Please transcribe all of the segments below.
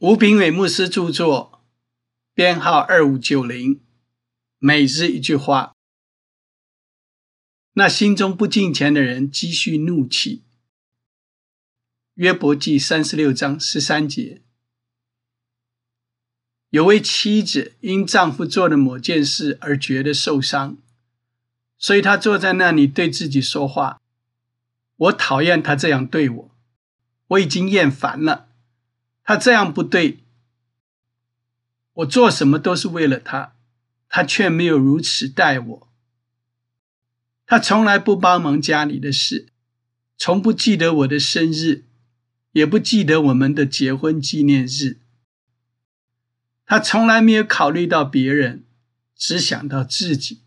吴炳伟牧师著作，编号二五九零，每日一句话。那心中不敬虔的人积蓄怒气。约伯记三十六章十三节。有位妻子因丈夫做了某件事而觉得受伤，所以她坐在那里对自己说话：“我讨厌他这样对我，我已经厌烦了。他这样不对，我做什么都是为了他，他却没有如此待我。他从来不帮忙家里的事，从不记得我的生日，也不记得我们的结婚纪念日。”他从来没有考虑到别人，只想到自己。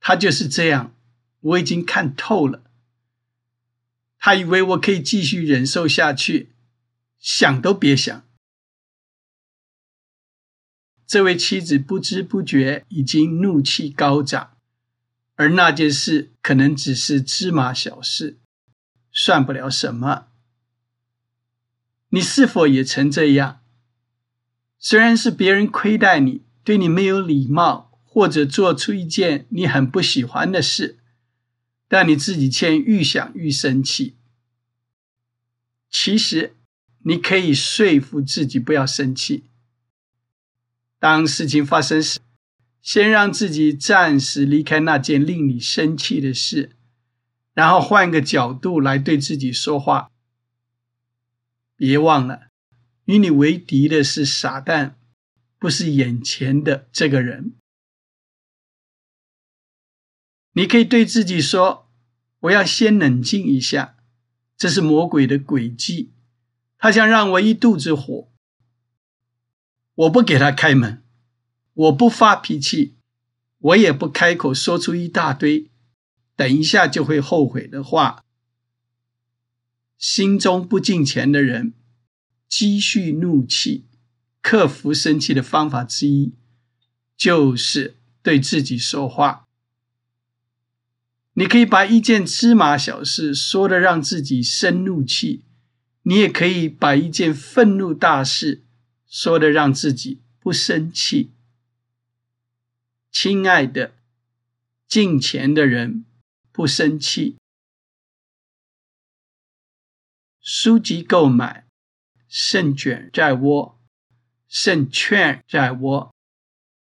他就是这样，我已经看透了。他以为我可以继续忍受下去，想都别想。这位妻子不知不觉已经怒气高涨，而那件事可能只是芝麻小事，算不了什么。你是否也曾这样？虽然是别人亏待你，对你没有礼貌，或者做出一件你很不喜欢的事，但你自己却愈想愈生气。其实，你可以说服自己不要生气。当事情发生时，先让自己暂时离开那件令你生气的事，然后换个角度来对自己说话。别忘了。与你为敌的是傻蛋，不是眼前的这个人。你可以对自己说：“我要先冷静一下。”这是魔鬼的诡计，他想让我一肚子火。我不给他开门，我不发脾气，我也不开口说出一大堆等一下就会后悔的话。心中不敬钱的人。积蓄怒气、克服生气的方法之一，就是对自己说话。你可以把一件芝麻小事说的让自己生怒气，你也可以把一件愤怒大事说的让自己不生气。亲爱的，敬钱的人不生气。书籍购买。胜券在握，胜券在握。